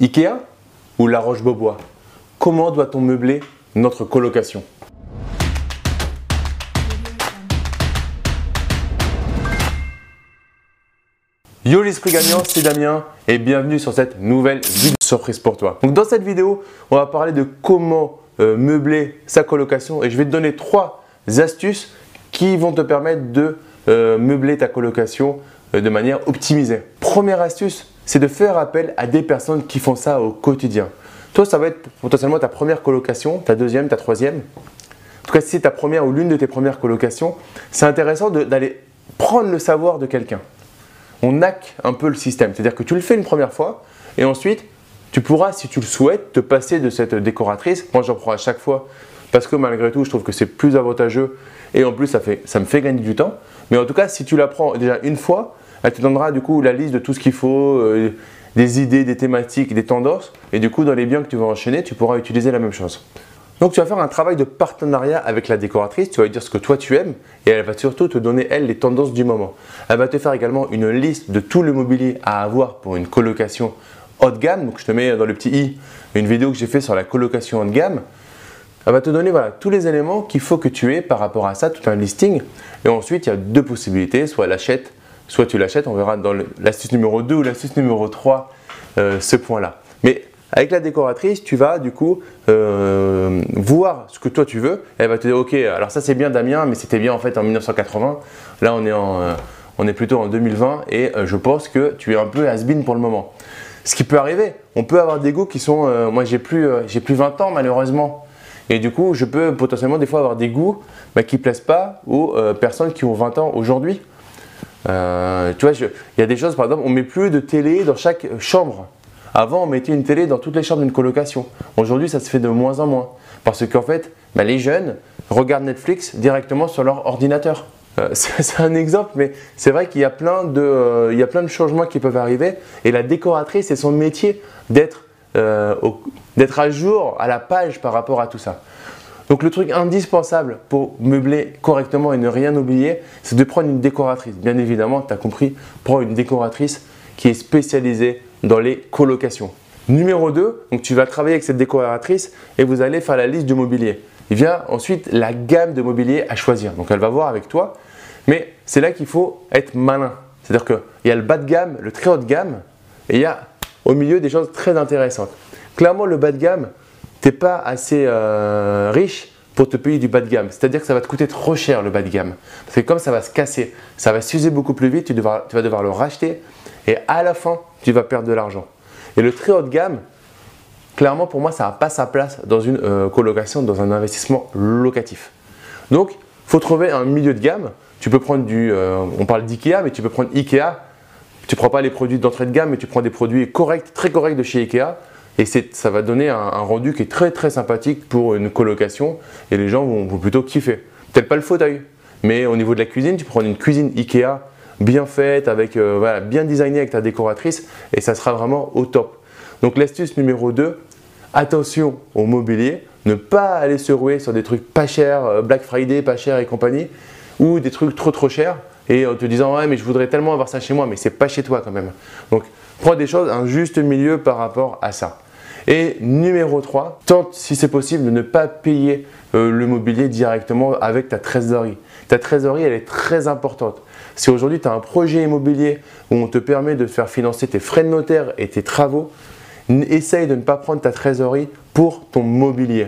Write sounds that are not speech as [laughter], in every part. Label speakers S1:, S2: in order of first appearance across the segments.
S1: Ikea ou La Roche-Beaubois? Comment doit-on meubler notre colocation? Yo l'esprit gagnant, c'est Damien et bienvenue sur cette nouvelle vidéo surprise pour toi. Dans cette vidéo, on va parler de comment euh, meubler sa colocation et je vais te donner trois astuces qui vont te permettre de euh, meubler ta colocation euh, de manière optimisée. Première astuce, c'est de faire appel à des personnes qui font ça au quotidien. Toi, ça va être potentiellement ta première colocation, ta deuxième, ta troisième. En tout cas, si c'est ta première ou l'une de tes premières colocations, c'est intéressant d'aller prendre le savoir de quelqu'un on hack un peu le système. C'est-à-dire que tu le fais une première fois et ensuite, tu pourras, si tu le souhaites, te passer de cette décoratrice. Moi, j'en prends à chaque fois parce que malgré tout, je trouve que c'est plus avantageux et en plus, ça, fait, ça me fait gagner du temps. Mais en tout cas, si tu la prends déjà une fois, elle te donnera du coup la liste de tout ce qu'il faut, euh, des idées, des thématiques, des tendances. Et du coup, dans les biens que tu vas enchaîner, tu pourras utiliser la même chose. Donc tu vas faire un travail de partenariat avec la décoratrice, tu vas lui dire ce que toi tu aimes et elle va surtout te donner elle les tendances du moment. Elle va te faire également une liste de tout le mobilier à avoir pour une colocation haut de gamme. Donc je te mets dans le petit i une vidéo que j'ai fait sur la colocation haut de gamme. Elle va te donner voilà, tous les éléments qu'il faut que tu aies par rapport à ça, tout un listing. Et ensuite, il y a deux possibilités, soit elle achète, soit tu l'achètes. On verra dans l'astuce numéro 2 ou l'astuce numéro 3 euh, ce point-là. Mais avec la décoratrice, tu vas du coup euh, voir ce que toi tu veux. Elle va te dire ok, alors ça c'est bien Damien, mais c'était bien en fait en 1980. Là on est, en, euh, plutôt en 2020 et je pense que tu es un peu has-been pour le moment. Ce qui peut arriver, on peut avoir des goûts qui sont. moi j'ai plus, j'ai plus 20 ans malheureusement. Et du coup, je peux potentiellement des fois avoir des goûts bah, qui ne plaisent pas aux personnes qui ont 20 ans aujourd'hui. Tu vois, il y a des choses, par exemple, on met plus de télé dans chaque chambre. Avant, on mettait une télé dans toutes les chambres d'une colocation. Aujourd'hui, ça se fait de moins en moins. Parce qu'en fait, bah, les jeunes regardent Netflix directement sur leur ordinateur. Euh, [laughs] c'est un exemple, mais c'est vrai qu'il y, a plein de, euh, y a plein de changements qui peuvent arriver. Et la décoratrice, c'est son métier d'être euh, à jour, à la page par rapport à tout ça. Donc le truc indispensable pour meubler correctement et ne rien oublier, c'est de prendre une décoratrice. Bien évidemment, tu as compris, prends une décoratrice qui est spécialisée dans les colocations. Numéro 2, donc tu vas travailler avec cette décoratrice et vous allez faire la liste du mobilier. Il vient ensuite la gamme de mobilier à choisir. Donc elle va voir avec toi, mais c'est là qu'il faut être malin. C'est-à-dire qu'il y a le bas de gamme, le très haut de gamme, et il y a au milieu des choses très intéressantes. Clairement, le bas de gamme, pas assez euh, riche pour te payer du bas de gamme. C'est-à-dire que ça va te coûter trop cher le bas de gamme. Parce que comme ça va se casser, ça va s'user beaucoup plus vite, tu, tu vas devoir le racheter et à la fin, tu vas perdre de l'argent. Et le très haut de gamme, clairement pour moi, ça n'a pas sa place dans une euh, colocation, dans un investissement locatif. Donc, faut trouver un milieu de gamme. Tu peux prendre du, euh, on parle d'IKEA, mais tu peux prendre IKEA. Tu prends pas les produits d'entrée de gamme, mais tu prends des produits corrects, très corrects de chez IKEA. Et ça va donner un, rendu qui est très très sympathique pour une colocation. Et les gens vont, plutôt kiffer. Peut-être pas le fauteuil, mais au niveau de la cuisine, tu prends une cuisine IKEA bien faite, avec, euh, bien designée avec ta décoratrice et ça sera vraiment au top. Donc l'astuce numéro 2, attention au mobilier, ne pas aller se rouer sur des trucs pas chers, euh, Black Friday pas cher et compagnie, ou des trucs trop trop chers et en te disant ouais mais je voudrais tellement avoir ça chez moi mais c'est pas chez toi quand même. Donc prends des choses, un juste milieu par rapport à ça. Et numéro 3, tente si c'est possible de ne pas payer euh, le mobilier directement avec ta trésorerie. Ta trésorerie, elle est très importante. Si aujourd'hui tu as un projet immobilier où on te permet de faire financer tes frais de notaire et tes travaux, essaye de ne pas prendre ta trésorerie pour ton mobilier.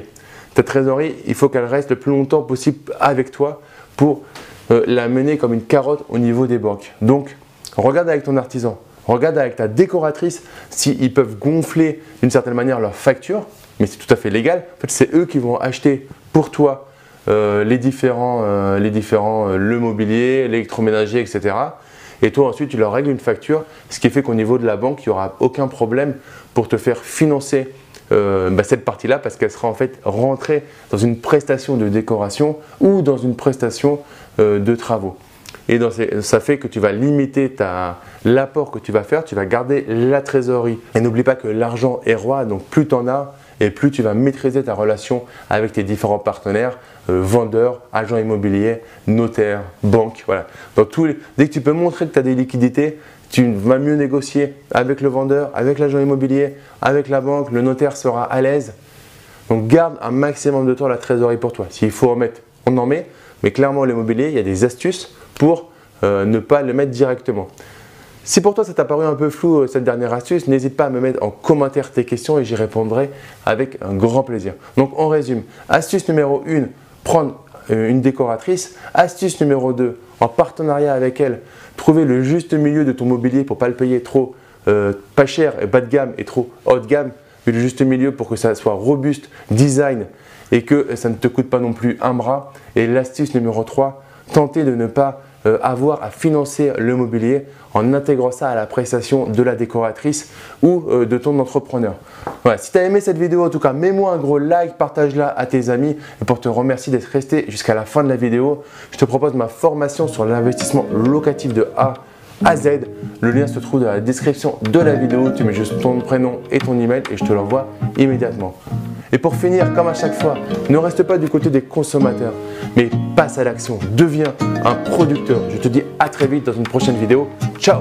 S1: Ta trésorerie, il faut qu'elle reste le plus longtemps possible avec toi pour euh, la mener comme une carotte au niveau des banques. Donc, regarde avec ton artisan, regarde avec ta décoratrice s'ils peuvent gonfler d'une certaine manière leurs factures, mais c'est tout à fait légal. En fait, c'est eux qui vont acheter pour toi euh, les différents, euh, euh, le mobilier, l'électroménager, etc. Et toi ensuite tu leur règles une facture, ce qui fait qu'au niveau de la banque, il n'y aura aucun problème pour te faire financer bah, cette partie-là parce qu'elle sera en fait rentrée dans une prestation de décoration ou dans une prestation de travaux. Et ça fait que tu vas limiter l'apport que tu vas faire, tu vas garder la trésorerie. Et n'oublie pas que l'argent est roi, donc plus tu en as, et plus tu vas maîtriser ta relation avec tes différents partenaires, euh, vendeurs, agents immobiliers, notaires, banques. Voilà. dès que tu peux montrer que tu as des liquidités, tu vas mieux négocier avec le vendeur, avec l'agent immobilier, avec la banque, le notaire sera à l'aise. Donc garde un maximum de temps la trésorerie pour toi. S'il faut en mettre, on en met. Mais clairement, l'immobilier, il y a des astuces pour euh, ne pas le mettre directement. Si pour toi ça t'a paru un peu flou euh, cette dernière astuce, n'hésite pas à me mettre en commentaire tes questions et j'y répondrai avec un grand plaisir. Donc on résume. Astuce numéro 1, prendre euh, une décoratrice. Astuce numéro 2, en partenariat avec elle, trouver le juste milieu de ton mobilier pour ne pas le payer trop pas cher et bas de gamme et trop haut de gamme, mais le juste milieu pour que ça soit robuste, design et que ça ne te coûte pas non plus un bras. Et l'astuce numéro 3, tenter de ne pas avoir à financer le mobilier en intégrant ça à la prestation de la décoratrice ou euh, de ton entrepreneur. Voilà, si tu as aimé cette vidéo, en tout cas, mets-moi un gros like, partage-la à tes amis. Et pour te remercier d'être resté jusqu'à la fin de la vidéo, je te propose ma formation sur l'investissement locatif de A à Z. Le lien se trouve dans la description de la vidéo. Tu mets juste ton prénom et ton email et je te l'envoie immédiatement. Et pour finir, comme à chaque fois, ne reste pas du côté des consommateurs, mais passe à l'action. Deviens un producteur. Je te dis à très vite dans une prochaine vidéo. Ciao